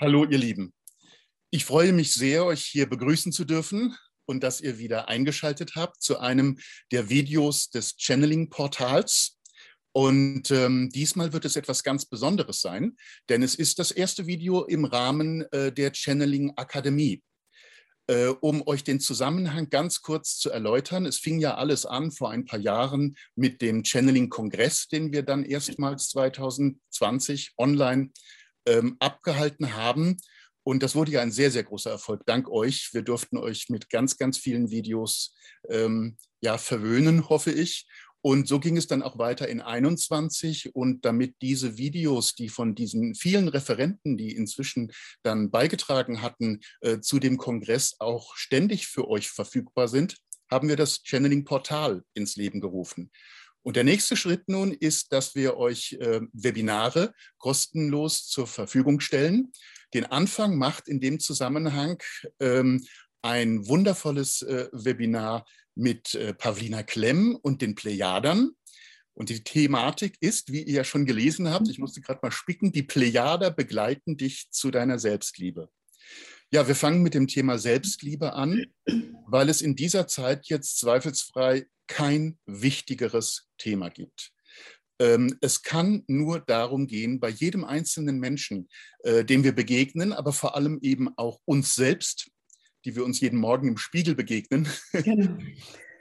Hallo, ihr Lieben. Ich freue mich sehr, euch hier begrüßen zu dürfen und dass ihr wieder eingeschaltet habt zu einem der Videos des Channeling-Portals. Und ähm, diesmal wird es etwas ganz Besonderes sein, denn es ist das erste Video im Rahmen äh, der Channeling Akademie. Äh, um euch den Zusammenhang ganz kurz zu erläutern, es fing ja alles an vor ein paar Jahren mit dem Channeling-Kongress, den wir dann erstmals 2020 online ähm, abgehalten haben. Und das wurde ja ein sehr, sehr großer Erfolg. Dank euch. Wir durften euch mit ganz, ganz vielen Videos ähm, ja, verwöhnen, hoffe ich. Und so ging es dann auch weiter in 21. Und damit diese Videos, die von diesen vielen Referenten, die inzwischen dann beigetragen hatten, äh, zu dem Kongress auch ständig für euch verfügbar sind, haben wir das Channeling-Portal ins Leben gerufen. Und der nächste Schritt nun ist, dass wir euch äh, Webinare kostenlos zur Verfügung stellen. Den Anfang macht in dem Zusammenhang ähm, ein wundervolles äh, Webinar mit äh, Pavlina Klemm und den Plejadern. Und die Thematik ist, wie ihr ja schon gelesen habt, ich musste gerade mal spicken, die Plejader begleiten dich zu deiner Selbstliebe. Ja, wir fangen mit dem Thema Selbstliebe an, weil es in dieser Zeit jetzt zweifelsfrei kein wichtigeres Thema gibt. Ähm, es kann nur darum gehen, bei jedem einzelnen Menschen, äh, dem wir begegnen, aber vor allem eben auch uns selbst, die wir uns jeden Morgen im Spiegel begegnen, genau.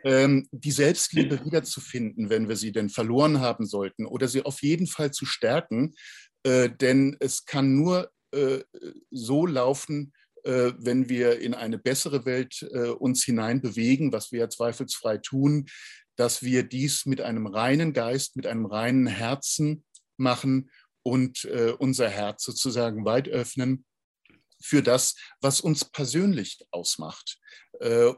Ähm, die Selbstliebe wiederzufinden, wenn wir sie denn verloren haben sollten, oder sie auf jeden Fall zu stärken. Äh, denn es kann nur äh, so laufen, wenn wir in eine bessere Welt äh, uns hinein bewegen, was wir ja zweifelsfrei tun, dass wir dies mit einem reinen Geist, mit einem reinen Herzen machen und äh, unser Herz sozusagen weit öffnen für das, was uns persönlich ausmacht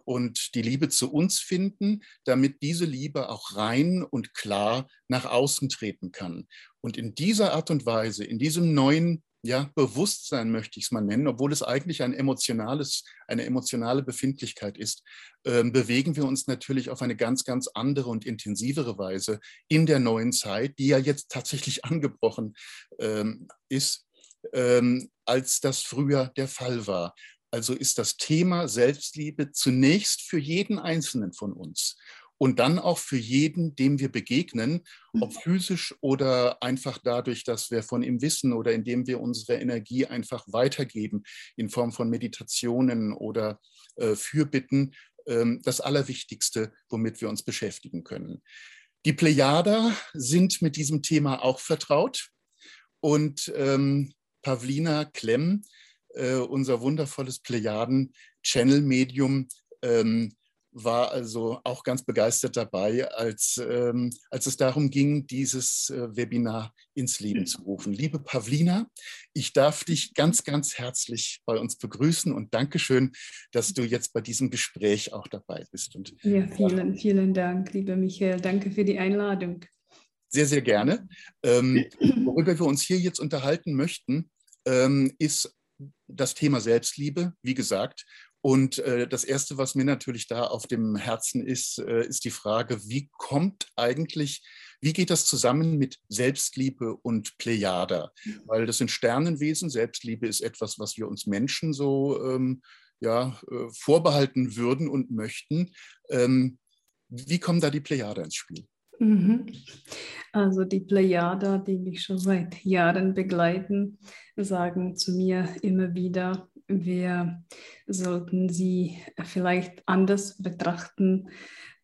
und die Liebe zu uns finden, damit diese Liebe auch rein und klar nach außen treten kann. Und in dieser Art und Weise, in diesem neuen ja, Bewusstsein möchte ich es mal nennen, obwohl es eigentlich ein emotionales, eine emotionale Befindlichkeit ist, äh, bewegen wir uns natürlich auf eine ganz, ganz andere und intensivere Weise in der neuen Zeit, die ja jetzt tatsächlich angebrochen ähm, ist, ähm, als das früher der Fall war. Also ist das Thema Selbstliebe zunächst für jeden Einzelnen von uns und dann auch für jeden, dem wir begegnen, ob mhm. physisch oder einfach dadurch, dass wir von ihm wissen oder indem wir unsere Energie einfach weitergeben in Form von Meditationen oder äh, Fürbitten, äh, das Allerwichtigste, womit wir uns beschäftigen können. Die Plejader sind mit diesem Thema auch vertraut und ähm, Pavlina Klemm, äh, unser wundervolles Plejaden-Channel-Medium, ähm, war also auch ganz begeistert dabei, als, ähm, als es darum ging, dieses äh, Webinar ins Leben zu rufen. Liebe Pavlina, ich darf dich ganz, ganz herzlich bei uns begrüßen und Dankeschön, dass du jetzt bei diesem Gespräch auch dabei bist. Und, ja, vielen, vielen Dank, lieber Michael. Danke für die Einladung. Sehr, sehr gerne. Ähm, worüber wir uns hier jetzt unterhalten möchten, ähm, ist das Thema Selbstliebe, wie gesagt. Und äh, das Erste, was mir natürlich da auf dem Herzen ist, äh, ist die Frage, wie kommt eigentlich, wie geht das zusammen mit Selbstliebe und Plejada? Mhm. Weil das sind Sternenwesen, Selbstliebe ist etwas, was wir uns Menschen so ähm, ja, äh, vorbehalten würden und möchten. Ähm, wie kommen da die Plejada ins Spiel? Mhm. Also die Plejada, die mich schon seit Jahren begleiten, sagen zu mir immer wieder, wir sollten sie vielleicht anders betrachten,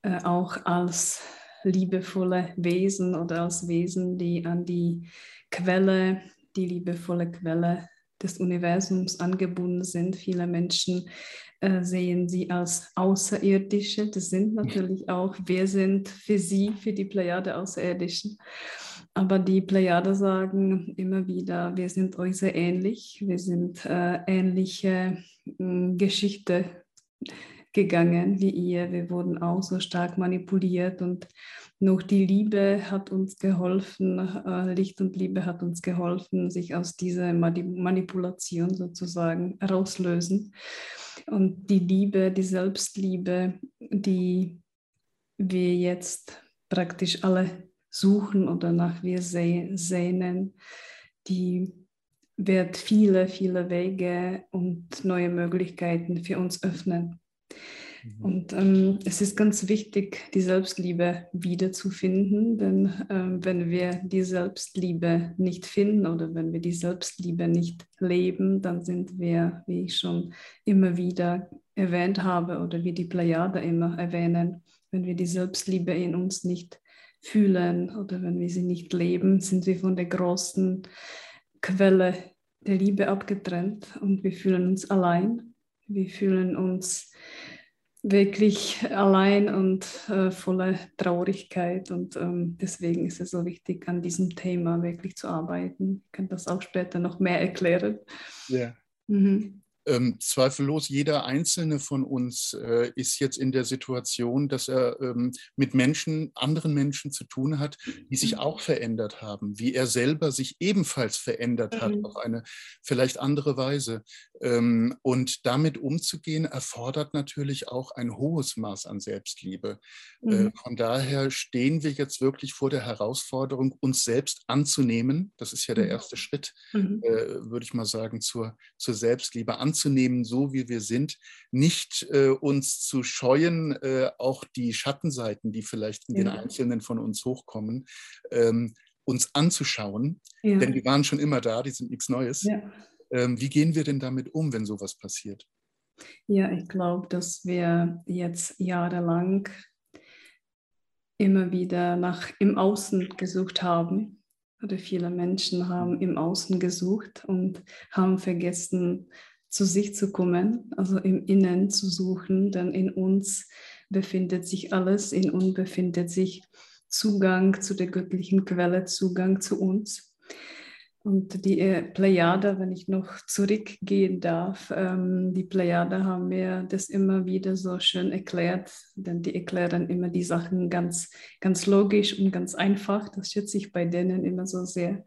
äh, auch als liebevolle Wesen oder als Wesen, die an die Quelle, die liebevolle Quelle des Universums angebunden sind. Viele Menschen äh, sehen sie als Außerirdische. Das sind natürlich auch, wir sind für sie, für die Plejade Außerirdischen. Aber die Plejade sagen immer wieder, wir sind euch sehr ähnlich, wir sind äh, ähnliche äh, Geschichte gegangen wie ihr. Wir wurden auch so stark manipuliert und noch die Liebe hat uns geholfen, äh, Licht und Liebe hat uns geholfen, sich aus dieser Manipulation sozusagen rauslösen. Und die Liebe, die Selbstliebe, die wir jetzt praktisch alle suchen oder nach wir sehnen, die wird viele, viele Wege und neue Möglichkeiten für uns öffnen. Mhm. Und ähm, es ist ganz wichtig, die Selbstliebe wiederzufinden, denn ähm, wenn wir die Selbstliebe nicht finden oder wenn wir die Selbstliebe nicht leben, dann sind wir, wie ich schon immer wieder erwähnt habe oder wie die Plejade immer erwähnen, wenn wir die Selbstliebe in uns nicht fühlen oder wenn wir sie nicht leben, sind wir von der großen Quelle der Liebe abgetrennt und wir fühlen uns allein. Wir fühlen uns wirklich allein und äh, voller Traurigkeit. Und ähm, deswegen ist es so wichtig, an diesem Thema wirklich zu arbeiten. Ich kann das auch später noch mehr erklären. Ja. Mhm. Ähm, zweifellos, jeder einzelne von uns äh, ist jetzt in der Situation, dass er ähm, mit Menschen, anderen Menschen zu tun hat, die sich mhm. auch verändert haben, wie er selber sich ebenfalls verändert hat, mhm. auf eine vielleicht andere Weise. Ähm, und damit umzugehen, erfordert natürlich auch ein hohes Maß an Selbstliebe. Äh, mhm. Von daher stehen wir jetzt wirklich vor der Herausforderung, uns selbst anzunehmen. Das ist ja der mhm. erste Schritt, mhm. äh, würde ich mal sagen, zur, zur Selbstliebe anzunehmen anzunehmen, so wie wir sind, nicht äh, uns zu scheuen, äh, auch die Schattenseiten, die vielleicht in ja. den Einzelnen von uns hochkommen, ähm, uns anzuschauen. Ja. Denn die waren schon immer da, die sind nichts Neues. Ja. Ähm, wie gehen wir denn damit um, wenn sowas passiert? Ja, ich glaube, dass wir jetzt jahrelang immer wieder nach im Außen gesucht haben. Oder viele Menschen haben im Außen gesucht und haben vergessen, zu sich zu kommen, also im Innen zu suchen, denn in uns befindet sich alles, in uns befindet sich Zugang zu der göttlichen Quelle, Zugang zu uns. Und die äh, Plejade, wenn ich noch zurückgehen darf, ähm, die Plejade haben mir das immer wieder so schön erklärt, denn die erklären immer die Sachen ganz, ganz logisch und ganz einfach. Das schätze ich bei denen immer so sehr.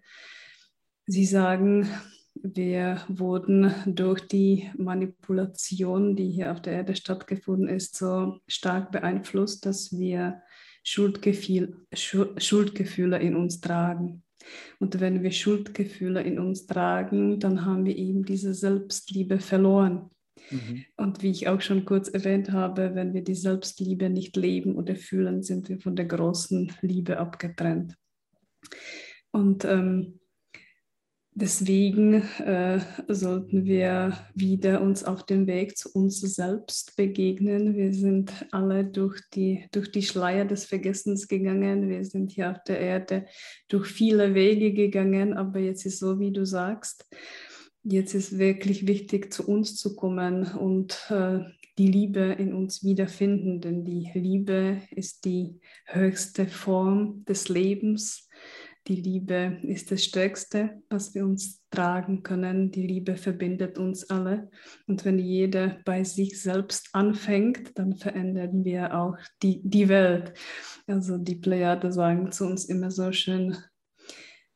Sie sagen, wir wurden durch die Manipulation, die hier auf der Erde stattgefunden ist, so stark beeinflusst, dass wir Schuldgefühl, Schuldgefühle in uns tragen. Und wenn wir Schuldgefühle in uns tragen, dann haben wir eben diese Selbstliebe verloren. Mhm. Und wie ich auch schon kurz erwähnt habe, wenn wir die Selbstliebe nicht leben oder fühlen, sind wir von der großen Liebe abgetrennt. Und ähm, Deswegen äh, sollten wir wieder uns auf dem Weg zu uns selbst begegnen. Wir sind alle durch die, durch die Schleier des Vergessens gegangen. Wir sind hier auf der Erde durch viele Wege gegangen, aber jetzt ist so, wie du sagst. Jetzt ist wirklich wichtig, zu uns zu kommen und äh, die Liebe in uns wiederfinden, denn die Liebe ist die höchste Form des Lebens die Liebe ist das Stärkste, was wir uns tragen können. Die Liebe verbindet uns alle. Und wenn jeder bei sich selbst anfängt, dann verändern wir auch die, die Welt. Also die Plejade sagen zu uns immer so schön,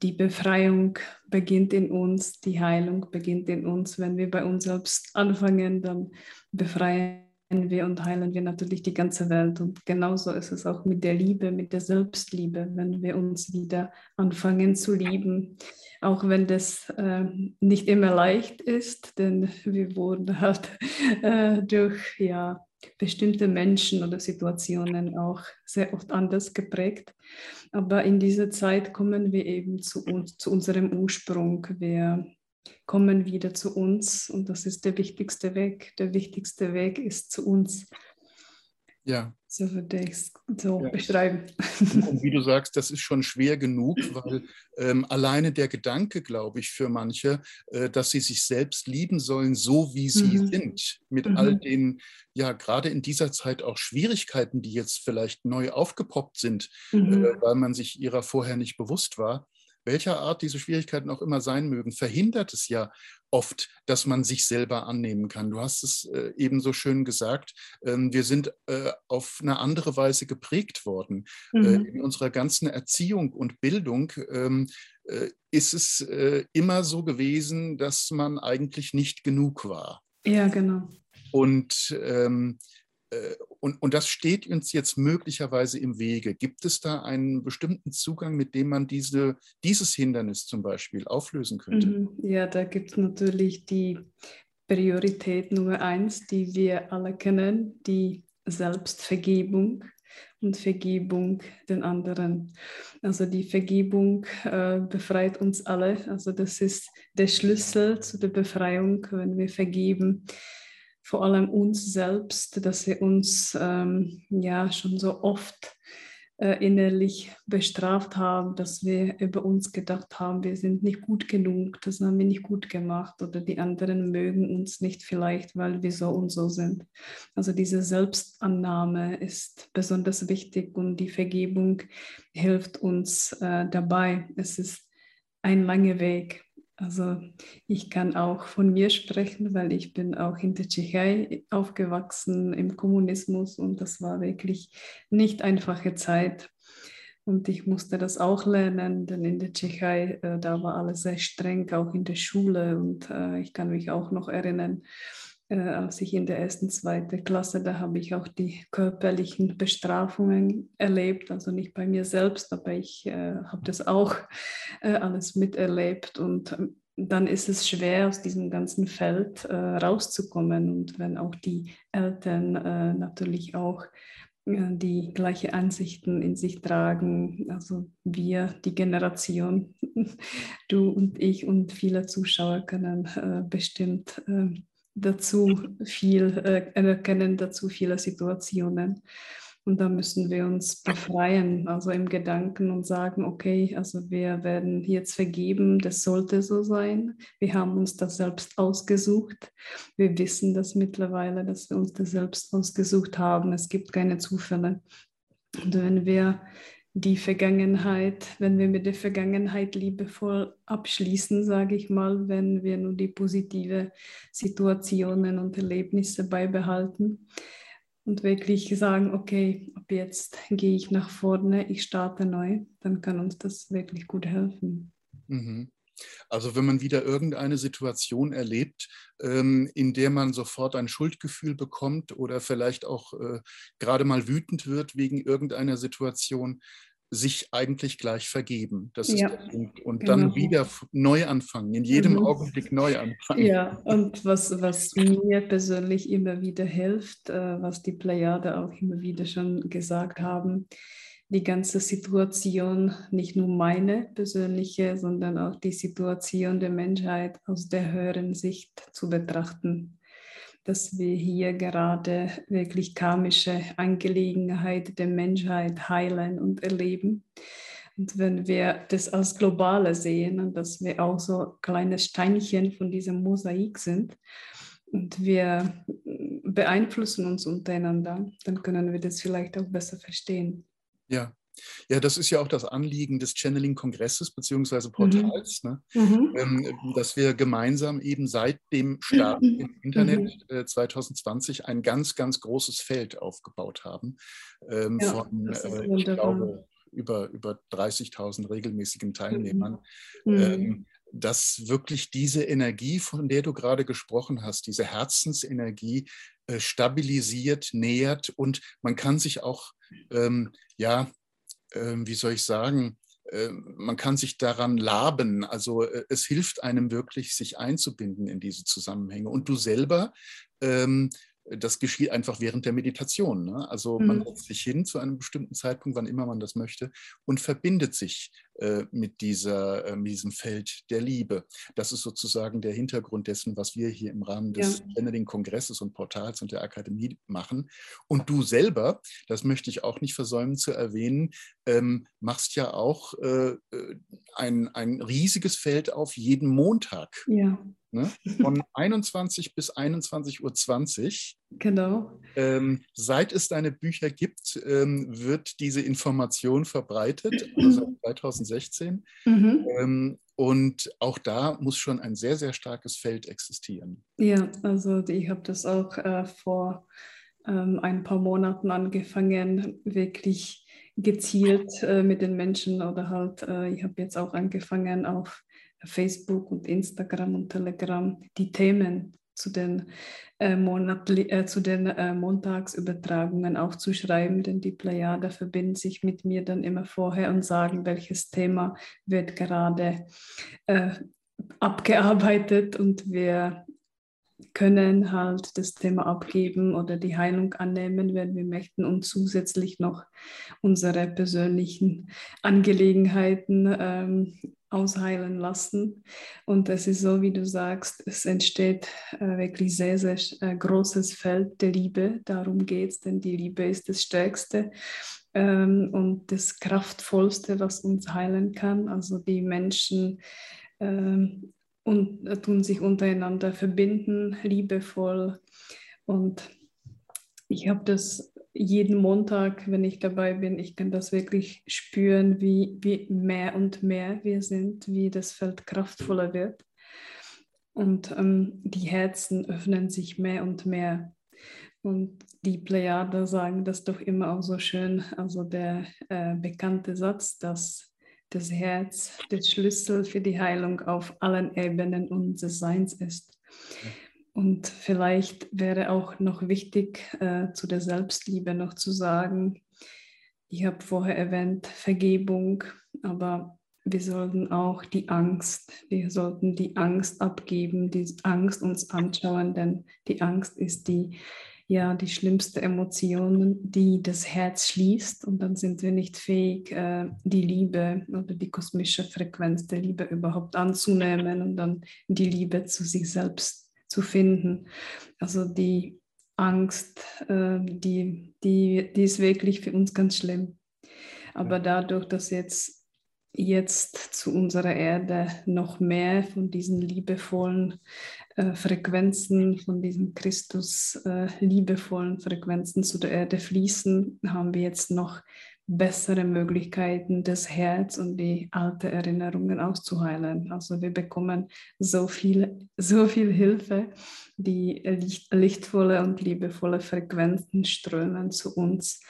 die Befreiung beginnt in uns, die Heilung beginnt in uns. Wenn wir bei uns selbst anfangen, dann befreien wir und heilen wir natürlich die ganze Welt. Und genauso ist es auch mit der Liebe, mit der Selbstliebe, wenn wir uns wieder anfangen zu lieben. Auch wenn das äh, nicht immer leicht ist, denn wir wurden halt äh, durch ja, bestimmte Menschen oder Situationen auch sehr oft anders geprägt. Aber in dieser Zeit kommen wir eben zu uns, zu unserem Ursprung. Wir kommen wieder zu uns und das ist der wichtigste Weg. Der wichtigste Weg ist zu uns. Ja. So würde ich es so ja. beschreiben. Und wie du sagst, das ist schon schwer genug, weil ähm, alleine der Gedanke, glaube ich, für manche, äh, dass sie sich selbst lieben sollen, so wie sie mhm. sind, mit mhm. all den, ja, gerade in dieser Zeit auch Schwierigkeiten, die jetzt vielleicht neu aufgepoppt sind, mhm. äh, weil man sich ihrer vorher nicht bewusst war, welcher Art diese Schwierigkeiten auch immer sein mögen, verhindert es ja oft, dass man sich selber annehmen kann. Du hast es äh, eben so schön gesagt, ähm, wir sind äh, auf eine andere Weise geprägt worden. Äh, mhm. Äh, in unserer ganzen Erziehung und Bildung ähm, äh, ist es immer so gewesen, dass man eigentlich nicht genug war. Ja, genau. Und ähm, äh, und, und das steht uns jetzt möglicherweise im Wege. Gibt es da einen bestimmten Zugang, mit dem man diese, dieses Hindernis zum Beispiel auflösen könnte? Mhm. Ja, da gibt es natürlich die Priorität Nummer eins, die wir alle kennen, die Selbstvergebung und Vergebung den anderen. Also die Vergebung äh, befreit uns alle. Also das ist der Schlüssel zu der Befreiung, wenn wir vergeben vor allem uns selbst, dass wir uns ähm, ja schon so oft äh, innerlich bestraft haben, dass wir über uns gedacht haben, wir sind nicht gut genug, das haben wir nicht gut gemacht oder die anderen mögen uns nicht vielleicht, weil wir so und so sind. Also diese Selbstannahme ist besonders wichtig und die Vergebung hilft uns äh, dabei. Es ist ein langer Weg, also ich kann auch von mir sprechen, weil ich bin auch in der Tschechei aufgewachsen im Kommunismus und das war wirklich nicht einfache Zeit. Und ich musste das auch lernen, denn in der Tschechei, äh, da war alles sehr streng, auch in der Schule. Und äh, ich kann mich auch noch erinnern, als ich in der ersten, zweiten Klasse, da habe ich auch die körperlichen Bestrafungen erlebt, also nicht bei mir selbst, aber ich äh, habe das auch äh, alles miterlebt und ähm, dann ist es schwer, aus diesem ganzen Feld äh, rauszukommen. Und wenn auch die Eltern äh, natürlich auch die gleiche Ansichten in sich tragen, also wir, die Generation, du und ich und viele Zuschauer können äh, bestimmt dazu viel, äh, erkennen dazu viele Situationen. Und da müssen wir uns befreien, also im Gedanken und sagen, okay, also wir werden jetzt vergeben, das sollte so sein. Wir haben uns das selbst ausgesucht. Wir wissen das mittlerweile, dass wir uns das selbst ausgesucht haben. Es gibt keine Zufälle. Und wenn wir die Vergangenheit, wenn wir mit der Vergangenheit liebevoll abschließen, sage ich mal, wenn wir nur die positive Situationen und Erlebnisse beibehalten und wirklich sagen, okay, ab jetzt gehe ich nach vorne, ich starte neu, dann kann uns das wirklich gut helfen. Mhm. Also wenn man wieder irgendeine Situation erlebt, ähm, in der man sofort ein Schuldgefühl bekommt oder vielleicht auch äh, gerade mal wütend wird wegen irgendeiner Situation, sich eigentlich gleich vergeben. Das ist ja, der Punkt. Und genau. dann wieder neu anfangen, in jedem mhm. Augenblick neu anfangen. Ja, und was, was mir persönlich immer wieder hilft, äh, was die Plejade auch immer wieder schon gesagt haben, die ganze Situation, nicht nur meine persönliche, sondern auch die Situation der Menschheit aus der höheren Sicht zu betrachten. Dass wir hier gerade wirklich karmische Angelegenheit der Menschheit heilen und erleben. Und wenn wir das als Globale sehen und dass wir auch so kleine Steinchen von diesem Mosaik sind und wir beeinflussen uns untereinander, dann können wir das vielleicht auch besser verstehen. Ja. Ja, das ist ja auch das Anliegen des Channeling-Kongresses bzw. Portals, mhm. Ne? Mhm. Ähm, dass wir gemeinsam eben seit dem Start mhm. im Internet äh, 2020 ein ganz, ganz großes Feld aufgebaut haben ähm, ja, von, äh, ich glaube, über, über 30.000 regelmäßigen mhm. Teilnehmern. Mhm. Ähm, dass wirklich diese Energie, von der du gerade gesprochen hast, diese Herzensenergie äh, stabilisiert, nähert und man kann sich auch ähm, ja, äh, wie soll ich sagen, äh, man kann sich daran laben. Also äh, es hilft einem wirklich, sich einzubinden in diese Zusammenhänge. Und du selber ähm, das geschieht einfach während der Meditation. Ne? Also mhm. man setzt sich hin zu einem bestimmten Zeitpunkt, wann immer man das möchte, und verbindet sich äh, mit, dieser, äh, mit diesem Feld der Liebe. Das ist sozusagen der Hintergrund dessen, was wir hier im Rahmen des ja. Channeling-Kongresses und Portals und der Akademie machen. Und du selber, das möchte ich auch nicht versäumen zu erwähnen, ähm, machst ja auch äh, äh ein, ein riesiges Feld auf jeden Montag. Ja ne? von 21 bis 21.20 Uhr. Genau. Ähm, seit es deine Bücher gibt, ähm, wird diese Information verbreitet, also 2016. Mhm. Ähm, und auch da muss schon ein sehr, sehr starkes Feld existieren. Ja, also ich habe das auch äh, vor ähm, ein paar Monaten angefangen, wirklich gezielt äh, mit den Menschen oder halt, äh, ich habe jetzt auch angefangen auf Facebook und Instagram und Telegram die Themen zu den, äh, Monatli äh, zu den äh, Montagsübertragungen aufzuschreiben, denn die Plejade verbinden sich mit mir dann immer vorher und sagen, welches Thema wird gerade äh, abgearbeitet und wir können halt das Thema abgeben oder die Heilung annehmen, wenn wir möchten und zusätzlich noch unsere persönlichen Angelegenheiten ähm, ausheilen lassen. Und es ist so, wie du sagst, es entsteht äh, wirklich sehr, sehr äh, großes Feld der Liebe. Darum geht es, denn die Liebe ist das Stärkste ähm, und das Kraftvollste, was uns heilen kann. Also die Menschen ähm, und äh, tun sich untereinander verbinden, liebevoll. Und ich habe das jeden Montag, wenn ich dabei bin, ich kann das wirklich spüren, wie, wie mehr und mehr wir sind, wie das Feld kraftvoller wird. Und ähm, die Herzen öffnen sich mehr und mehr. Und die Plejader sagen das doch immer auch so schön, also der äh, bekannte Satz, dass das Herz der Schlüssel für die Heilung auf allen Ebenen unseres Seins ist. Und vielleicht wäre auch noch wichtig, äh, zu der Selbstliebe noch zu sagen, ich habe vorher erwähnt, Vergebung, aber wir sollten auch die Angst, wir sollten die Angst abgeben, die Angst uns anschauen, denn die Angst ist die ja die schlimmste Emotion, die das Herz schließt. Und dann sind wir nicht fähig, äh, die Liebe oder die kosmische Frequenz der Liebe überhaupt anzunehmen und dann die Liebe zu sich selbst zu finden. Also die Angst, äh, die, die, die ist wirklich für uns ganz schlimm. Aber dadurch, dass jetzt jetzt zu unserer Erde noch mehr von diesen liebevollen äh, Frequenzen, von diesen Christus äh, liebevollen Frequenzen zu der Erde fließen, haben wir jetzt noch bessere Möglichkeiten, das Herz und die alten Erinnerungen auszuheilen. Also wir bekommen so viel, so viel Hilfe, die licht, lichtvolle und liebevolle Frequenzen strömen zu uns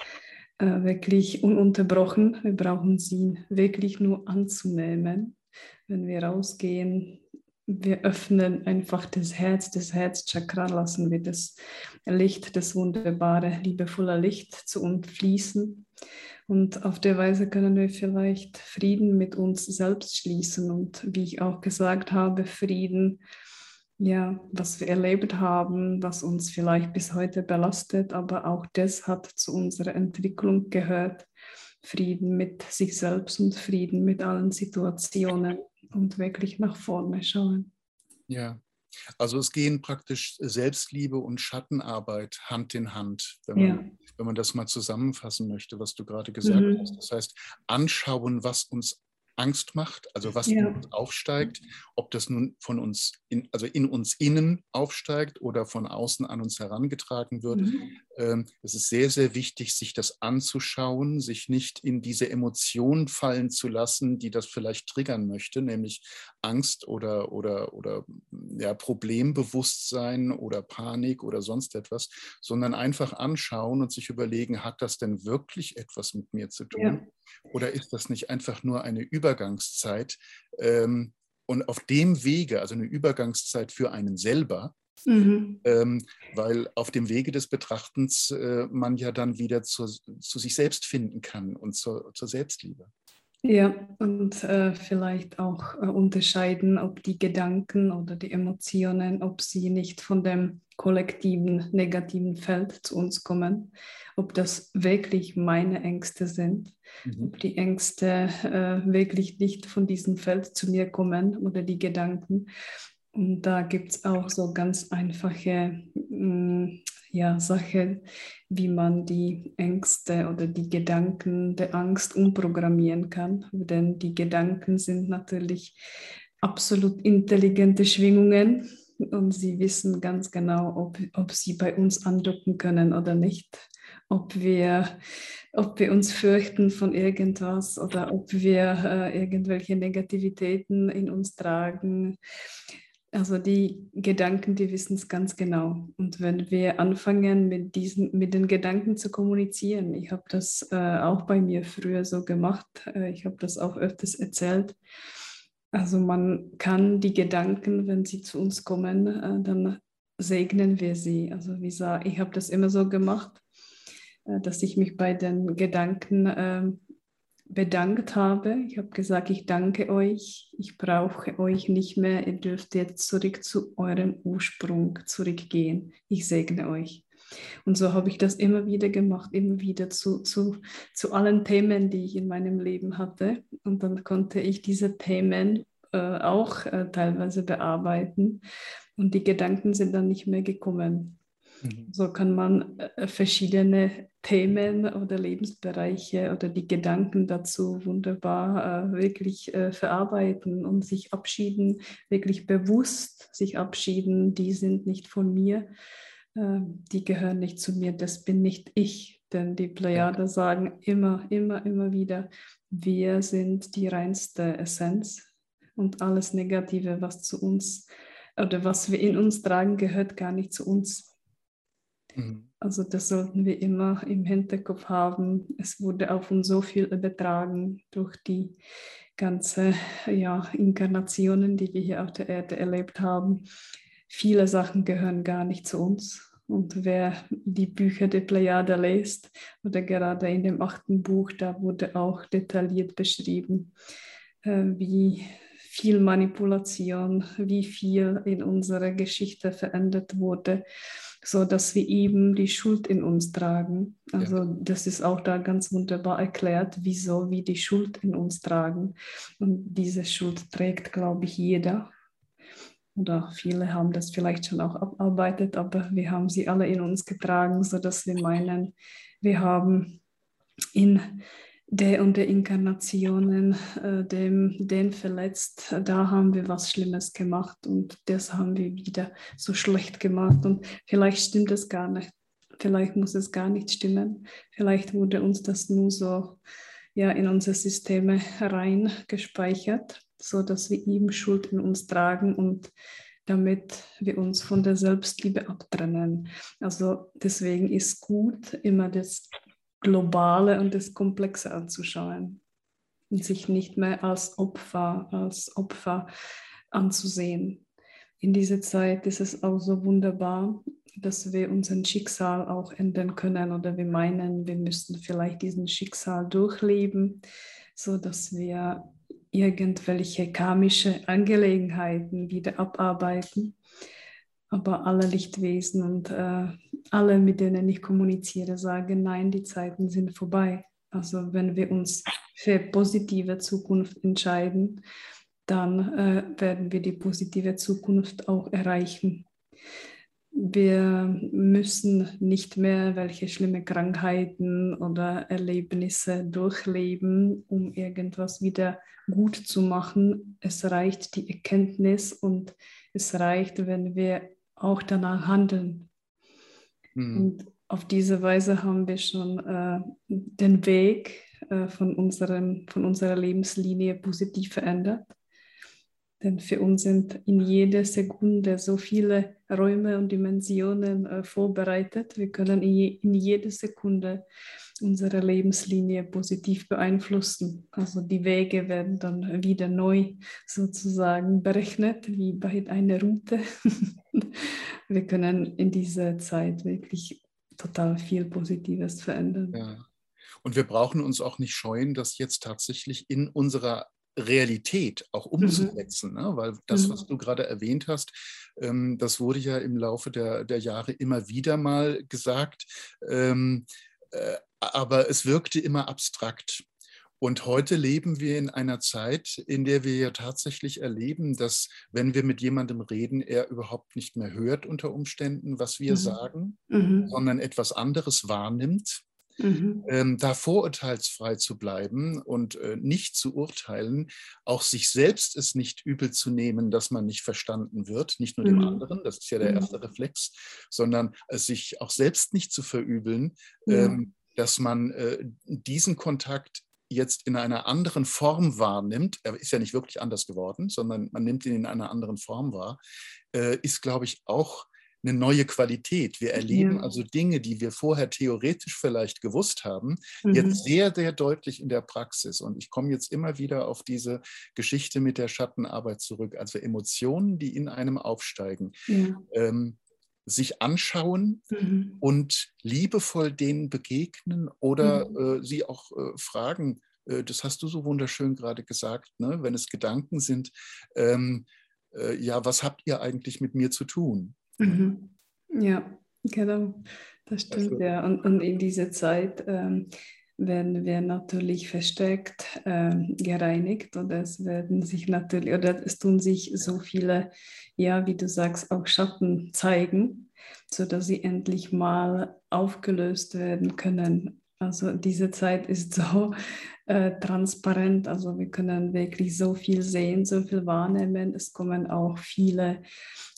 äh, wirklich ununterbrochen. Wir brauchen sie wirklich nur anzunehmen. Wenn wir rausgehen, wir öffnen einfach das Herz, das Herzchakra, lassen wir das Licht, das wunderbare, liebevolle Licht zu uns fließen. Und auf der Weise können wir vielleicht Frieden mit uns selbst schließen und wie ich auch gesagt habe, Frieden ja, was wir erlebt haben, was uns vielleicht bis heute belastet, aber auch das hat zu unserer Entwicklung gehört. Frieden mit sich selbst und Frieden mit allen Situationen und wirklich nach vorne schauen. Ja, also es gehen praktisch Selbstliebe und Schattenarbeit Hand in Hand, wenn man, ja. wenn man das mal zusammenfassen möchte, was du gerade gesagt mhm. hast. Das heißt, anschauen, was uns Angst macht, also was ja. in uns aufsteigt, ob das nun von uns, in, also in uns innen aufsteigt oder von außen an uns herangetragen wird. Mhm. Ähm, es ist sehr, sehr wichtig, sich das anzuschauen, sich nicht in diese Emotion fallen zu lassen, die das vielleicht triggern möchte, nämlich Angst oder, oder, oder ja, Problembewusstsein oder Panik oder sonst etwas, sondern einfach anschauen und sich überlegen, hat das denn wirklich etwas mit mir zu tun? Ja. Oder ist das nicht einfach nur eine Übergangszeit? Ähm, und auf dem Wege, also eine Übergangszeit für einen selber, Mhm. Ähm, weil auf dem Wege des Betrachtens äh, man ja dann wieder zur, zu sich selbst finden kann und zur, zur Selbstliebe. Ja, und äh, vielleicht auch äh, unterscheiden, ob die Gedanken oder die Emotionen, ob sie nicht von dem kollektiven negativen Feld zu uns kommen, ob das wirklich meine Ängste sind, mhm. ob die Ängste äh, wirklich nicht von diesem Feld zu mir kommen oder die Gedanken und da gibt es auch so ganz einfache mm, ja, Sache, wie man die Ängste oder die Gedanken der Angst umprogrammieren kann. Denn die Gedanken sind natürlich absolut intelligente Schwingungen und sie wissen ganz genau, ob, ob sie bei uns andocken können oder nicht. Ob wir, ob wir uns fürchten von irgendwas oder ob wir äh, irgendwelche Negativitäten in uns tragen. Also die Gedanken, die wissen es ganz genau. Und wenn wir anfangen, mit, diesen, mit den Gedanken zu kommunizieren, ich habe das äh, auch bei mir früher so gemacht, äh, ich habe das auch öfters erzählt. Also man kann die Gedanken, wenn sie zu uns kommen, äh, dann segnen wir sie. Also wie gesagt, ich habe das immer so gemacht, äh, dass ich mich bei den Gedanken ähm, bedankt habe. Ich habe gesagt, ich danke euch, ich brauche euch nicht mehr, ihr dürft jetzt zurück zu eurem Ursprung zurückgehen. Ich segne euch. Und so habe ich das immer wieder gemacht, immer wieder zu, zu, zu allen Themen, die ich in meinem Leben hatte. Und dann konnte ich diese Themen äh, auch äh, teilweise bearbeiten. Und die Gedanken sind dann nicht mehr gekommen. Mhm. So kann man äh, verschiedene Themen oder Lebensbereiche oder die Gedanken dazu wunderbar äh, wirklich äh, verarbeiten und sich abschieden, wirklich bewusst sich abschieden. Die sind nicht von mir, äh, die gehören nicht zu mir, das bin nicht ich. Denn die Plejader sagen immer, immer, immer wieder, wir sind die reinste Essenz und alles Negative, was zu uns oder was wir in uns tragen, gehört gar nicht zu uns. Mhm. Also das sollten wir immer im Hinterkopf haben. Es wurde auf uns so viel übertragen durch die ganze ja, Inkarnationen, die wir hier auf der Erde erlebt haben. Viele Sachen gehören gar nicht zu uns. Und wer die Bücher der Plejade liest, oder gerade in dem achten Buch, da wurde auch detailliert beschrieben, äh, wie viel Manipulation, wie viel in unserer Geschichte verändert wurde so dass wir eben die Schuld in uns tragen. Also ja. das ist auch da ganz wunderbar erklärt, wieso wir die Schuld in uns tragen. Und diese Schuld trägt, glaube ich, jeder. Oder viele haben das vielleicht schon auch abarbeitet, aber wir haben sie alle in uns getragen, sodass wir meinen, wir haben in der und der Inkarnationen äh, dem, den verletzt, da haben wir was Schlimmes gemacht und das haben wir wieder so schlecht gemacht. Und vielleicht stimmt es gar nicht, vielleicht muss es gar nicht stimmen, vielleicht wurde uns das nur so ja, in unsere Systeme reingespeichert, so dass wir eben Schuld in uns tragen und damit wir uns von der Selbstliebe abtrennen. Also deswegen ist gut, immer das Globale und das Komplexe anzuschauen und sich nicht mehr als Opfer, als Opfer anzusehen. In dieser Zeit ist es auch so wunderbar, dass wir unseren Schicksal auch ändern können oder wir meinen, wir müssen vielleicht diesen Schicksal durchleben, so dass wir irgendwelche karmische Angelegenheiten wieder abarbeiten aber alle Lichtwesen und äh, alle, mit denen ich kommuniziere, sagen, nein, die Zeiten sind vorbei. Also wenn wir uns für positive Zukunft entscheiden, dann äh, werden wir die positive Zukunft auch erreichen. Wir müssen nicht mehr welche schlimme Krankheiten oder Erlebnisse durchleben, um irgendwas wieder gut zu machen. Es reicht die Erkenntnis und es reicht, wenn wir auch danach handeln. Mhm. Und auf diese Weise haben wir schon äh, den Weg äh, von, unserem, von unserer Lebenslinie positiv verändert. Denn für uns sind in jeder Sekunde so viele Räume und Dimensionen äh, vorbereitet. Wir können in, je, in jeder Sekunde unsere Lebenslinie positiv beeinflussen. Also die Wege werden dann wieder neu sozusagen berechnet, wie bei einer Route. Wir können in dieser Zeit wirklich total viel Positives verändern. Ja. Und wir brauchen uns auch nicht scheuen, das jetzt tatsächlich in unserer Realität auch mhm. umzusetzen, mhm. ne? weil das, was mhm. du gerade erwähnt hast, ähm, das wurde ja im Laufe der, der Jahre immer wieder mal gesagt. Ähm, äh, aber es wirkte immer abstrakt. Und heute leben wir in einer Zeit, in der wir ja tatsächlich erleben, dass wenn wir mit jemandem reden, er überhaupt nicht mehr hört unter Umständen, was wir mhm. sagen, mhm. sondern etwas anderes wahrnimmt. Mhm. Ähm, da vorurteilsfrei zu bleiben und äh, nicht zu urteilen, auch sich selbst es nicht übel zu nehmen, dass man nicht verstanden wird, nicht nur dem mhm. anderen, das ist ja der mhm. erste Reflex, sondern es sich auch selbst nicht zu verübeln, ähm, dass man äh, diesen Kontakt jetzt in einer anderen Form wahrnimmt, er ist ja nicht wirklich anders geworden, sondern man nimmt ihn in einer anderen Form wahr, äh, ist, glaube ich, auch eine neue Qualität. Wir erleben ja. also Dinge, die wir vorher theoretisch vielleicht gewusst haben, mhm. jetzt sehr, sehr deutlich in der Praxis. Und ich komme jetzt immer wieder auf diese Geschichte mit der Schattenarbeit zurück. Also Emotionen, die in einem aufsteigen. Ja. Ähm, sich anschauen mhm. und liebevoll denen begegnen oder mhm. äh, sie auch äh, fragen, äh, das hast du so wunderschön gerade gesagt, ne? wenn es Gedanken sind, ähm, äh, ja, was habt ihr eigentlich mit mir zu tun? Mhm. Ja, genau, das stimmt, also, ja. Und, und, in dieser Zeit ähm, werden wir natürlich verstärkt ähm, gereinigt oder es werden sich natürlich, oder es tun sich so viele, ja, wie du sagst, auch Schatten zeigen, sodass sie endlich mal aufgelöst werden können. Also diese Zeit ist so äh, transparent, also wir können wirklich so viel sehen, so viel wahrnehmen. Es kommen auch viele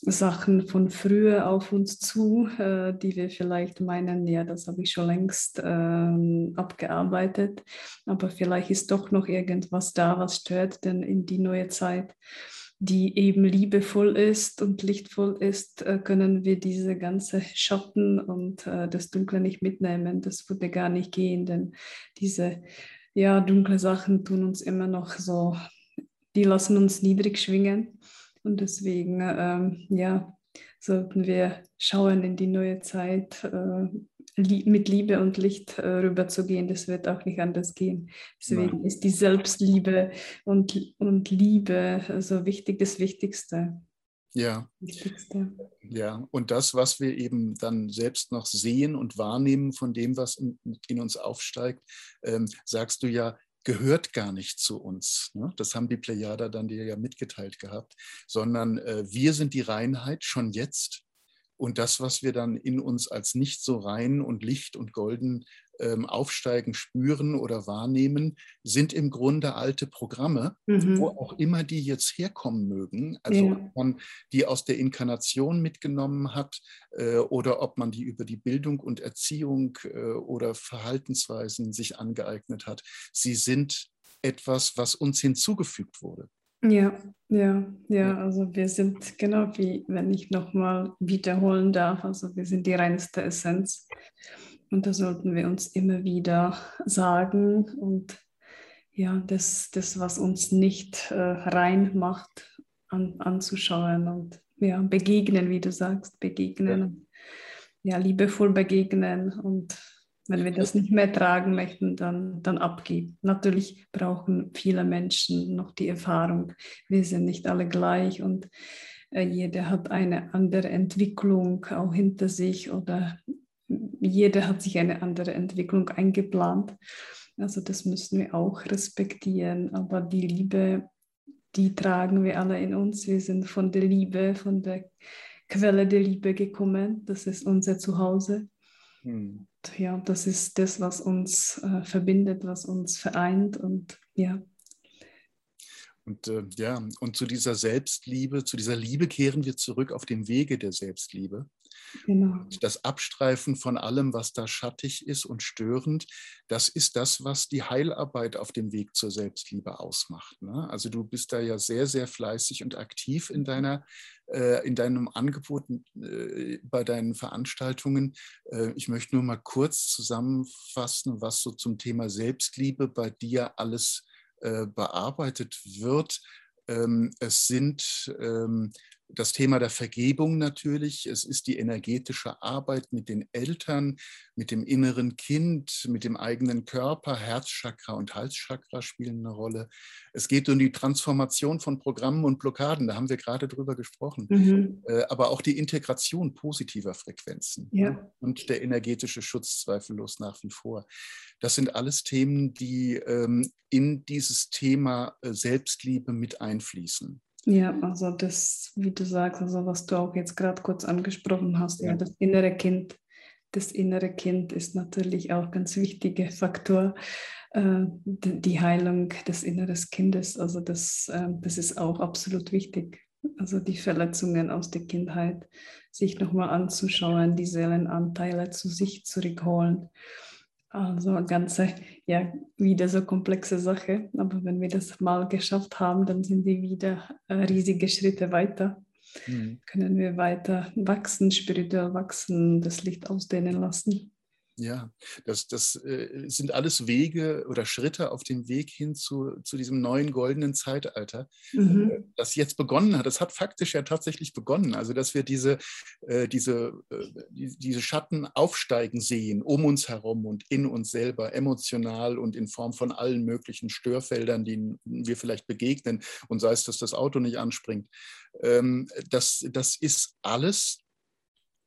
Sachen von früher auf uns zu, äh, die wir vielleicht meinen, ja, das habe ich schon längst äh, abgearbeitet, aber vielleicht ist doch noch irgendwas da, was stört denn in die neue Zeit die eben liebevoll ist und lichtvoll ist, äh, können wir diese ganze Schatten und äh, das Dunkle nicht mitnehmen. Das würde gar nicht gehen, denn diese ja, dunkle Sachen tun uns immer noch so, die lassen uns niedrig schwingen. Und deswegen, ähm, ja, sollten wir schauen in die neue Zeit, äh, mit Liebe und Licht äh, rüberzugehen. Das wird auch nicht anders gehen. Deswegen Nein. ist die Selbstliebe und, und Liebe so also wichtig, das Wichtigste. Ja. Wichtigste. Ja, und das, was wir eben dann selbst noch sehen und wahrnehmen von dem, was in, in uns aufsteigt, ähm, sagst du ja, gehört gar nicht zu uns. Ne? Das haben die Plejader dann dir ja mitgeteilt gehabt, sondern äh, wir sind die Reinheit schon jetzt und das, was wir dann in uns als nicht so rein und licht und golden ähm, aufsteigen, spüren oder wahrnehmen, sind im Grunde alte Programme, mhm. wo auch immer die jetzt herkommen mögen. Also ja. ob man die aus der Inkarnation mitgenommen hat äh, oder ob man die über die Bildung und Erziehung äh, oder Verhaltensweisen sich angeeignet hat. Sie sind etwas, was uns hinzugefügt wurde. Ja, ja, ja, also wir sind genau wie, wenn ich nochmal wiederholen darf, also wir sind die reinste Essenz. Und das sollten wir uns immer wieder sagen und ja, das, das was uns nicht äh, rein macht, an, anzuschauen und ja, begegnen, wie du sagst, begegnen. Ja, ja liebevoll begegnen und wenn wir das nicht mehr tragen möchten, dann, dann abgeben. Natürlich brauchen viele Menschen noch die Erfahrung. Wir sind nicht alle gleich und äh, jeder hat eine andere Entwicklung auch hinter sich oder jeder hat sich eine andere Entwicklung eingeplant. Also das müssen wir auch respektieren. Aber die Liebe, die tragen wir alle in uns. Wir sind von der Liebe, von der Quelle der Liebe gekommen. Das ist unser Zuhause. Hm. Ja, das ist das, was uns äh, verbindet, was uns vereint und ja. Und äh, ja, und zu dieser Selbstliebe, zu dieser Liebe kehren wir zurück auf dem Wege der Selbstliebe. Genau. Das Abstreifen von allem, was da schattig ist und störend, das ist das, was die Heilarbeit auf dem Weg zur Selbstliebe ausmacht. Ne? Also du bist da ja sehr, sehr fleißig und aktiv in deiner äh, in deinem Angebot äh, bei deinen Veranstaltungen. Äh, ich möchte nur mal kurz zusammenfassen, was so zum Thema Selbstliebe bei dir alles bearbeitet wird. Ähm, es sind ähm, das Thema der Vergebung natürlich. Es ist die energetische Arbeit mit den Eltern, mit dem inneren Kind, mit dem eigenen Körper. Herzchakra und Halschakra spielen eine Rolle. Es geht um die Transformation von Programmen und Blockaden. Da haben wir gerade drüber gesprochen. Mhm. Äh, aber auch die Integration positiver Frequenzen ja. und der energetische Schutz zweifellos nach wie vor. Das sind alles Themen, die ähm, in dieses Thema äh, Selbstliebe mit einfließen. Ja, also das, wie du sagst, also was du auch jetzt gerade kurz angesprochen hast, ja. ja, das innere Kind. Das innere Kind ist natürlich auch ganz wichtiger Faktor, äh, die Heilung des inneren Kindes. Also das, äh, das ist auch absolut wichtig. Also die Verletzungen aus der Kindheit, sich nochmal anzuschauen, die Seelenanteile zu sich zurückholen also eine ganze, ja, wieder so komplexe Sache. Aber wenn wir das mal geschafft haben, dann sind wir wieder äh, riesige Schritte weiter. Mhm. Können wir weiter wachsen, spirituell wachsen, das Licht ausdehnen lassen. Ja, das, das äh, sind alles Wege oder Schritte auf dem Weg hin zu, zu diesem neuen goldenen Zeitalter, mhm. Äh, das jetzt begonnen hat. Das hat faktisch ja tatsächlich begonnen. Also, dass wir diese, äh, diese, äh, die, diese Schatten aufsteigen sehen, um uns herum und in uns selber, emotional und in Form von allen möglichen Störfeldern, denen wir vielleicht begegnen, und sei es, dass das Auto nicht anspringt. Ähm, das, das ist alles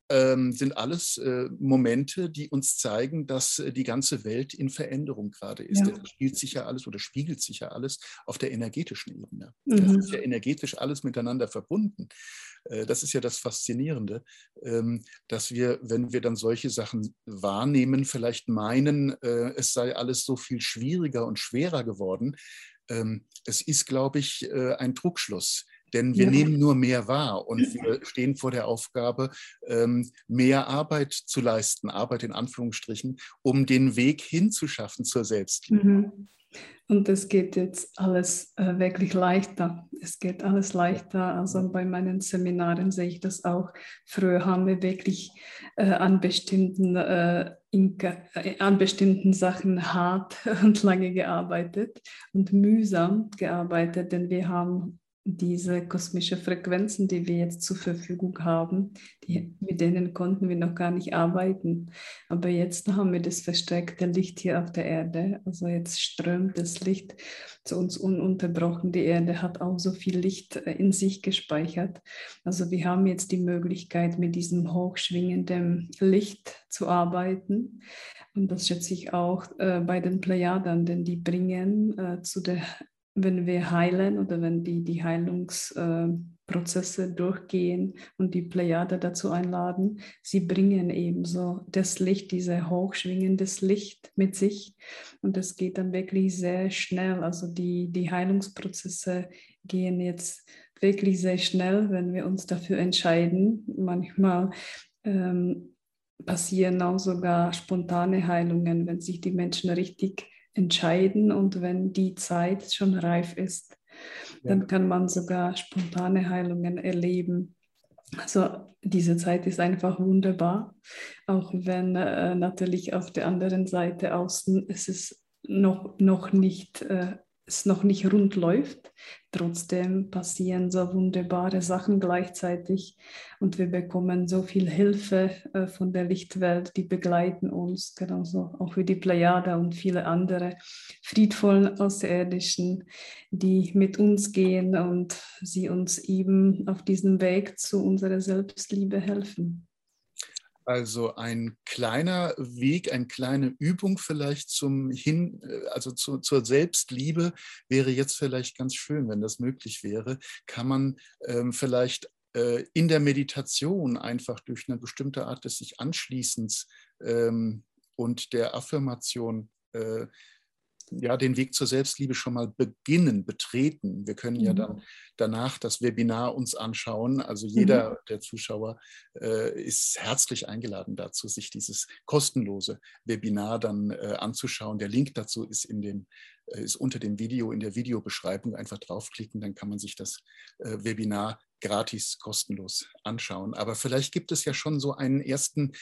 ähm, sind alles äh, Momente, die uns zeigen, dass äh, die ganze Welt in Veränderung gerade ist. Ja. Das spielt sich ja alles oder spiegelt sich ja alles auf der energetischen Ebene. Mhm. Das ist ja energetisch alles miteinander verbunden. Äh, das ist ja das Faszinierende, ähm, dass wir, wenn wir dann solche Sachen wahrnehmen, vielleicht meinen, äh, es sei alles so viel schwieriger und schwerer geworden. Ähm, es ist, glaube ich, äh, ein Druckschluss denn wir ja. nehmen nur mehr wahr und wir stehen vor der Aufgabe, ähm, mehr Arbeit zu leisten, Arbeit in Anführungsstrichen, um den Weg hinzuschaffen zur Selbstliebe. Mhm. Und es geht jetzt alles äh, wirklich leichter. Es geht alles leichter. Also bei meinen Seminaren sehe ich das auch. Früher haben wir wirklich äh, an, bestimmten, äh, äh an bestimmten Sachen hart und lange gearbeitet und mühsam gearbeitet, denn wir haben diese kosmischen Frequenzen, die wir jetzt zur Verfügung haben, die, mit denen konnten wir noch gar nicht arbeiten. Aber jetzt haben wir das verstärkte Licht hier auf der Erde. Also jetzt strömt das Licht zu uns ununterbrochen. Die Erde hat auch so viel Licht äh, in sich gespeichert. Also wir haben jetzt die Möglichkeit, mit diesem hochschwingenden Licht zu arbeiten. Und das schätze ich auch äh, bei den Plejadern, denn die bringen äh, zu der wenn wir heilen oder wenn die, die Heilungsprozesse durchgehen und die Plejade dazu einladen, sie bringen ebenso das Licht, diese hochschwingendes Licht mit sich. Und das geht dann wirklich sehr schnell. Also die, die Heilungsprozesse gehen jetzt wirklich sehr schnell, wenn wir uns dafür entscheiden. Manchmal ähm, passieren auch sogar spontane Heilungen, wenn sich die Menschen richtig entscheiden und wenn die Zeit schon reif ist, ja. dann kann man sogar spontane Heilungen erleben. Also diese Zeit ist einfach wunderbar, auch wenn äh, natürlich auf der anderen Seite außen ist es noch, noch nicht äh, es noch nicht rund läuft. Trotzdem passieren so wunderbare Sachen gleichzeitig und wir bekommen so viel Hilfe äh, von der Lichtwelt, die begleiten uns, genauso auch wie die Plejada und viele andere friedvollen Außerirdischen, die mit uns gehen und sie uns eben auf diesem Weg zu unserer Selbstliebe helfen. Also ein kleiner Weg, eine kleine Übung vielleicht zum Hin, äh, also zu, zur Selbstliebe wäre jetzt vielleicht ganz schön, wenn das möglich wäre. Kann man ähm, vielleicht äh, in der Meditation einfach durch eine bestimmte Art des sich Anschließens ähm, und der Affirmation äh, ja, den Weg zur Selbstliebe schon mal beginnen, betreten. Wir können ja dann mhm. danach das Webinar uns anschauen. Also jeder mhm. der Zuschauer äh, ist herzlich eingeladen dazu, sich dieses kostenlose Webinar dann äh, anzuschauen. Der Link dazu ist, in dem, äh, ist unter dem Video, in der Videobeschreibung. Einfach draufklicken, dann kann man sich das äh, Webinar gratis, kostenlos anschauen. Aber vielleicht gibt es ja schon so einen ersten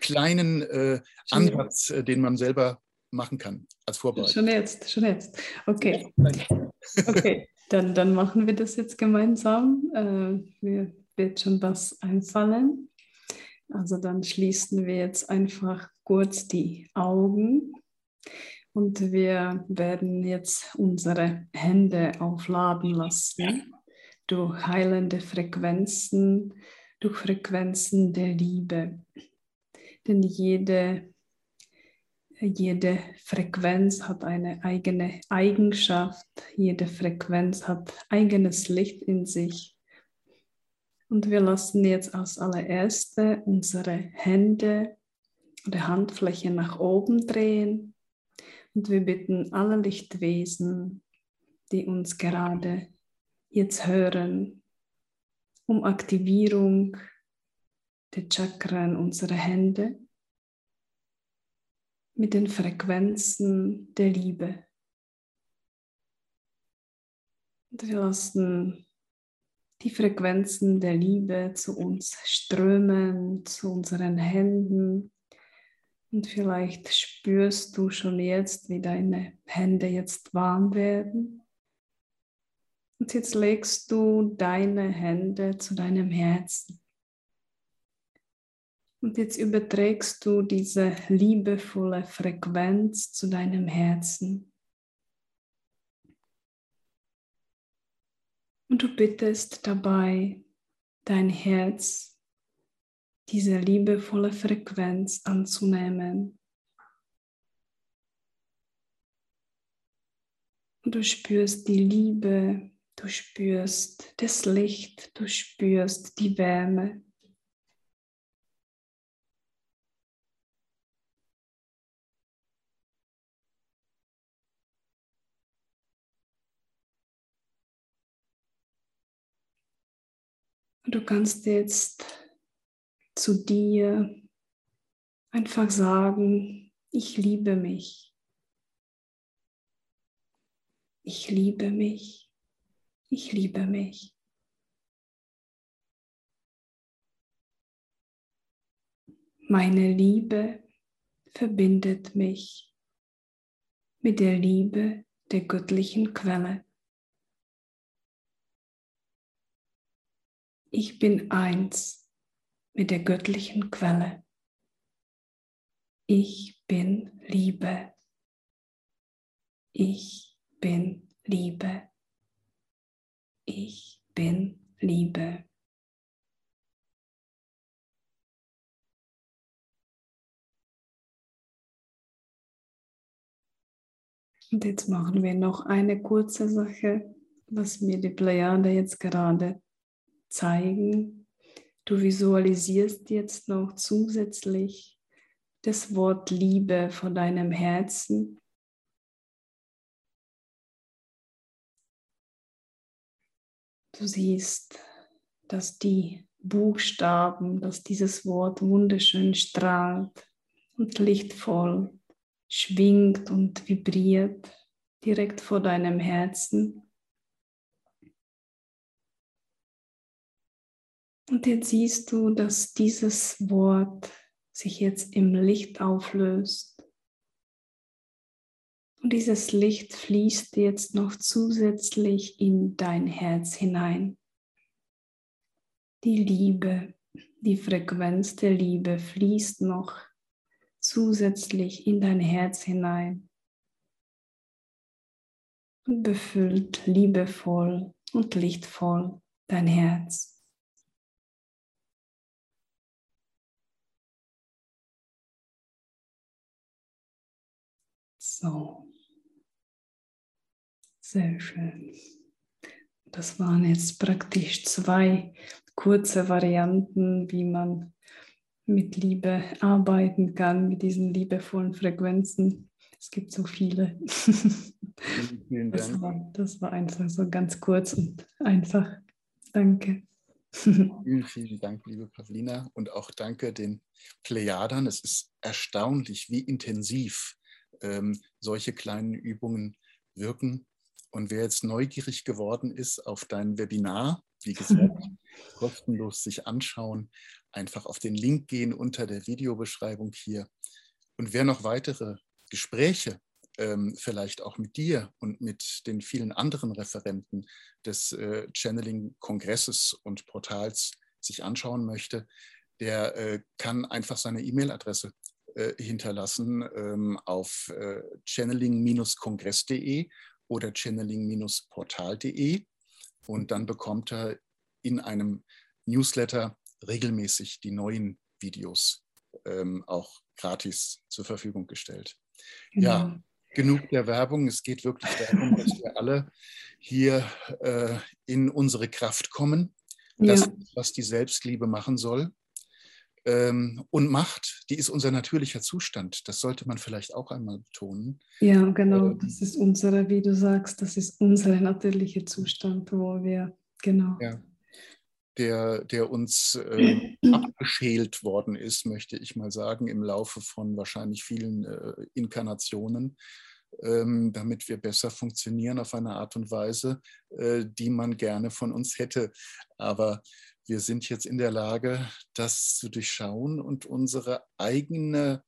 kleinen äh, Ansatz, äh, den man selber machen kann als Vorbereitung. Schon jetzt, schon jetzt. Okay. Okay, dann, dann machen wir das jetzt gemeinsam. Äh, mir wird schon was einfallen. Also dann schließen wir jetzt einfach kurz die Augen und wir werden jetzt unsere Hände aufladen lassen durch heilende Frequenzen, durch Frequenzen der Liebe. Denn jede jede Frequenz hat eine eigene Eigenschaft, jede Frequenz hat eigenes Licht in sich. Und wir lassen jetzt als allererste unsere Hände oder Handfläche nach oben drehen. Und wir bitten alle Lichtwesen, die uns gerade jetzt hören, um Aktivierung der Chakren unserer Hände mit den Frequenzen der Liebe. Und wir lassen die Frequenzen der Liebe zu uns strömen, zu unseren Händen, Und vielleicht spürst du schon jetzt, wie deine Hände jetzt warm werden. Und jetzt legst du deine Hände zu deinem Herzen. Und jetzt überträgst du diese liebevolle Frequenz zu deinem Herzen. Und du bittest dabei dein Herz, diese liebevolle Frequenz anzunehmen. Und du spürst die Liebe, du spürst das Licht, du spürst die Wärme. Du kannst jetzt zu dir einfach sagen, ich liebe mich. Ich liebe mich. Ich liebe mich. Meine Liebe verbindet mich mit der Liebe der göttlichen Quelle. Ich bin eins mit der göttlichen Quelle. Ich bin Liebe. Ich bin Liebe. Ich bin Liebe. Und jetzt machen wir noch eine kurze Sache, was mir die Plejade jetzt gerade zeigen. Du visualisierst jetzt noch zusätzlich das Wort Liebe vor deinem Herzen. Du siehst, dass die Buchstaben, dass dieses Wort wunderschön strahlt und lichtvoll schwingt und vibriert direkt vor deinem Herzen. Und jetzt siehst du, dass dieses Wort sich jetzt im Licht auflöst. Und dieses Licht fließt jetzt noch zusätzlich in dein Herz hinein. Die Liebe, die Frequenz der Liebe fließt noch zusätzlich in dein Herz hinein und befüllt liebevoll und lichtvoll dein Herz. So. Sehr schön. Das waren jetzt praktisch zwei kurze Varianten, wie man mit Liebe arbeiten kann, mit diesen liebevollen Frequenzen. Es gibt so viele. Vielen Dank. Das war, das war einfach so ganz kurz und einfach. Danke. Vielen, vielen Dank, liebe Pavlina. Und auch danke den Plejadern. Es ist erstaunlich, wie intensiv ähm, solche kleinen Übungen wirken. Und wer jetzt neugierig geworden ist auf dein Webinar, wie gesagt, kostenlos sich anschauen, einfach auf den Link gehen unter der Videobeschreibung hier. Und wer noch weitere Gespräche ähm, vielleicht auch mit dir und mit den vielen anderen Referenten des äh, Channeling-Kongresses und Portals sich anschauen möchte, der äh, kann einfach seine E-Mail-Adresse hinterlassen ähm, auf äh, channeling-kongress.de oder channeling-portal.de und dann bekommt er in einem Newsletter regelmäßig die neuen Videos ähm, auch gratis zur Verfügung gestellt. Genau. Ja, genug der Werbung. Es geht wirklich darum, dass wir alle hier äh, in unsere Kraft kommen. Das, ja. was die Selbstliebe machen soll. Ähm, und Macht, die ist unser natürlicher Zustand. Das sollte man vielleicht auch einmal betonen. Ja, genau. Ähm, das ist unsere, wie du sagst, das ist unser natürlicher Zustand, wo wir, genau. Ja, der, der uns äh, abgeschält worden ist, möchte ich mal sagen, im Laufe von wahrscheinlich vielen äh, Inkarnationen. Ähm, damit wir besser funktionieren auf eine Art und Weise, äh, die man gerne von uns hätte. Aber wir sind jetzt in der Lage, das zu durchschauen und unsere eigene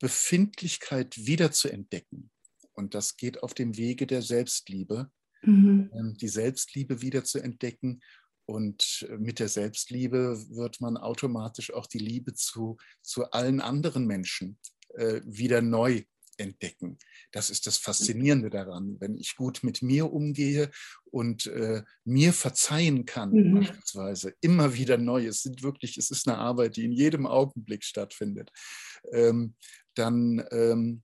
Befindlichkeit wieder zu entdecken. Und das geht auf dem Wege der Selbstliebe, mhm. Ähm, die Selbstliebe wieder zu entdecken. Und äh, mit der Selbstliebe wird man automatisch auch die Liebe zu, zu allen anderen Menschen äh, wieder neu entdecken. Das ist das Faszinierende daran. Wenn ich gut mit mir umgehe und äh, mir verzeihen kann, mhm. beispielsweise, immer wieder neu, es sind wirklich, es ist eine Arbeit, die in jedem Augenblick stattfindet, ähm, dann ähm,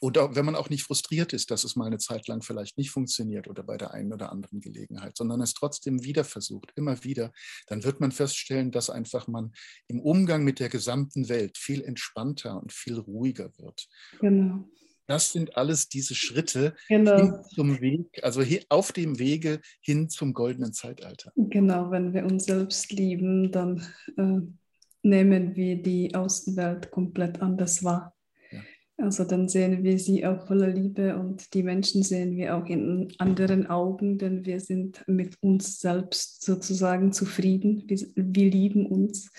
oder wenn man auch nicht frustriert ist, dass es mal eine Zeit lang vielleicht nicht funktioniert oder bei der einen oder anderen Gelegenheit, sondern es trotzdem wieder versucht, immer wieder, dann wird man feststellen, dass einfach man im Umgang mit der gesamten Welt viel entspannter und viel ruhiger wird. Genau. Das sind alles diese Schritte genau. zum Weg, also auf dem Wege hin zum goldenen Zeitalter. Genau, wenn wir uns selbst lieben, dann äh, nehmen wir die Außenwelt komplett anders wahr. Also dann sehen wir sie auch voller Liebe und die Menschen sehen wir auch in anderen Augen, denn wir sind mit uns selbst sozusagen zufrieden. Wir, wir lieben uns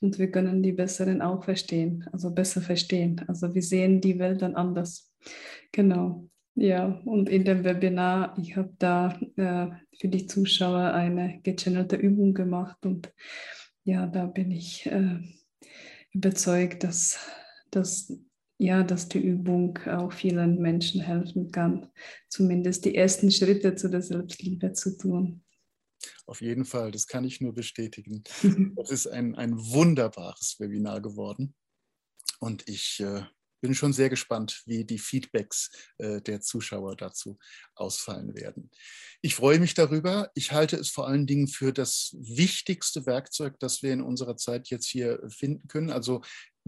und wir können die Besseren auch verstehen, also besser verstehen. Also wir sehen die Welt dann anders. Genau. Ja, und in dem Webinar, ich habe da äh, für die Zuschauer eine gechannelte Übung gemacht und ja, da bin ich äh, überzeugt, dass, dass ja, dass die Übung auch vielen Menschen helfen kann, zumindest die ersten Schritte zu der Selbstliebe zu tun. Auf jeden Fall, das kann ich nur bestätigen. Es ist ein, ein wunderbares Webinar geworden. Und ich äh, bin schon sehr gespannt, wie die Feedbacks äh, der Zuschauer dazu ausfallen werden. Ich freue mich darüber. Ich halte es vor allen Dingen für das wichtigste Werkzeug, das wir in unserer Zeit jetzt hier finden können. Also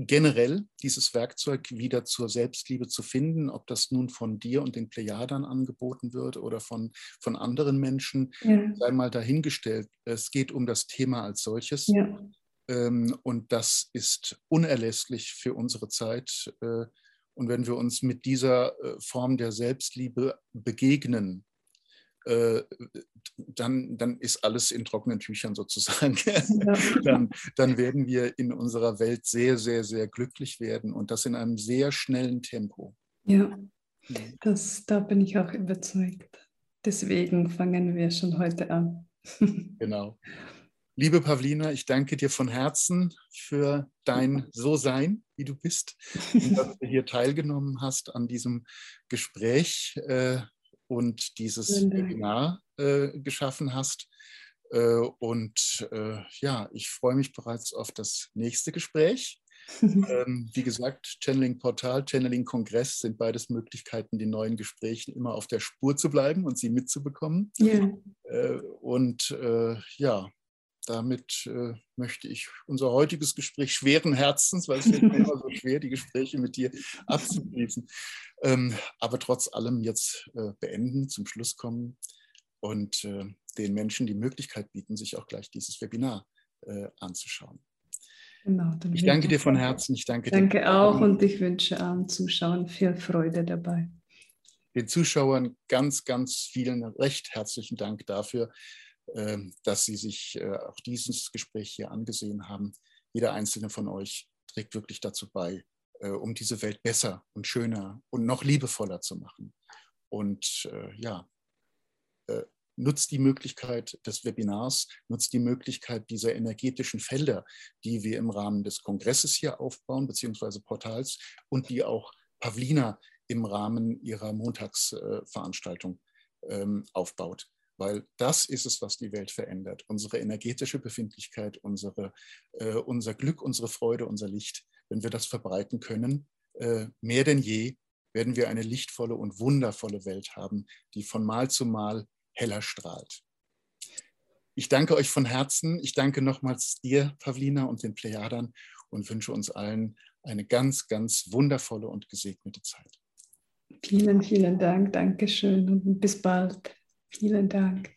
generell dieses Werkzeug wieder zur Selbstliebe zu finden, ob das nun von dir und den Plejadern angeboten wird oder von, von anderen Menschen, ja. sei mal dahingestellt. Es geht um das Thema als solches. Ja. Ähm, und das ist unerlässlich für unsere Zeit. Äh, und wenn wir uns mit dieser äh, Form der Selbstliebe begegnen, äh, dann, dann ist alles in trockenen Tüchern sozusagen. Dann, dann werden wir in unserer Welt sehr, sehr, sehr glücklich werden und das in einem sehr schnellen Tempo. Ja, das, da bin ich auch überzeugt. Deswegen fangen wir schon heute an. genau. Liebe Pavlina, ich danke dir von Herzen für dein So-Sein, wie du bist, und dass du hier teilgenommen hast an diesem Gespräch. Äh, und dieses Webinar äh, geschaffen hast. Äh, und äh, ja, ich freue mich bereits auf das nächste Gespräch. ähm, wie gesagt, Channeling Portal, Channeling Kongress sind beides Möglichkeiten, den neuen Gesprächen immer auf der Spur zu bleiben und sie mitzubekommen. Yeah. Äh, und äh, ja, damit äh, möchte ich unser heutiges Gespräch schweren Herzens, weil es ist immer so schwer, die Gespräche mit dir abzuschließen, ähm, aber trotz allem jetzt äh, beenden, zum Schluss kommen und äh, den Menschen die Möglichkeit bieten, sich auch gleich dieses Webinar äh, anzuschauen. Genau, ich danke dir von Herzen. Ich danke, danke dir. auch und ich wünsche allen Zuschauern viel Freude dabei. Den Zuschauern ganz, ganz vielen recht herzlichen Dank dafür, dass Sie sich äh, auch dieses Gespräch hier angesehen haben. Jeder einzelne von euch trägt wirklich dazu bei, äh, um diese Welt besser und schöner und noch liebevoller zu machen. Und äh, ja, nutzt die Möglichkeit des Webinars, nutzt die Möglichkeit dieser energetischen Felder, die wir im Rahmen des Kongresses hier aufbauen, beziehungsweise Portals und die auch Pavlina im Rahmen ihrer Montagsveranstaltung ähm, aufbaut weil das ist es, was die Welt verändert. Unsere energetische Befindlichkeit, unsere, äh, unser Glück, unsere Freude, unser Licht. Wenn wir das verbreiten können, äh, mehr denn je werden wir eine lichtvolle und wundervolle Welt haben, die von Mal zu Mal heller strahlt. Ich danke euch von Herzen. Ich danke nochmals dir, Pavlina, und den Plejadern und wünsche uns allen eine ganz, ganz wundervolle und gesegnete Zeit. Vielen, vielen Dank. Dankeschön und bis bald. Vielen Dank.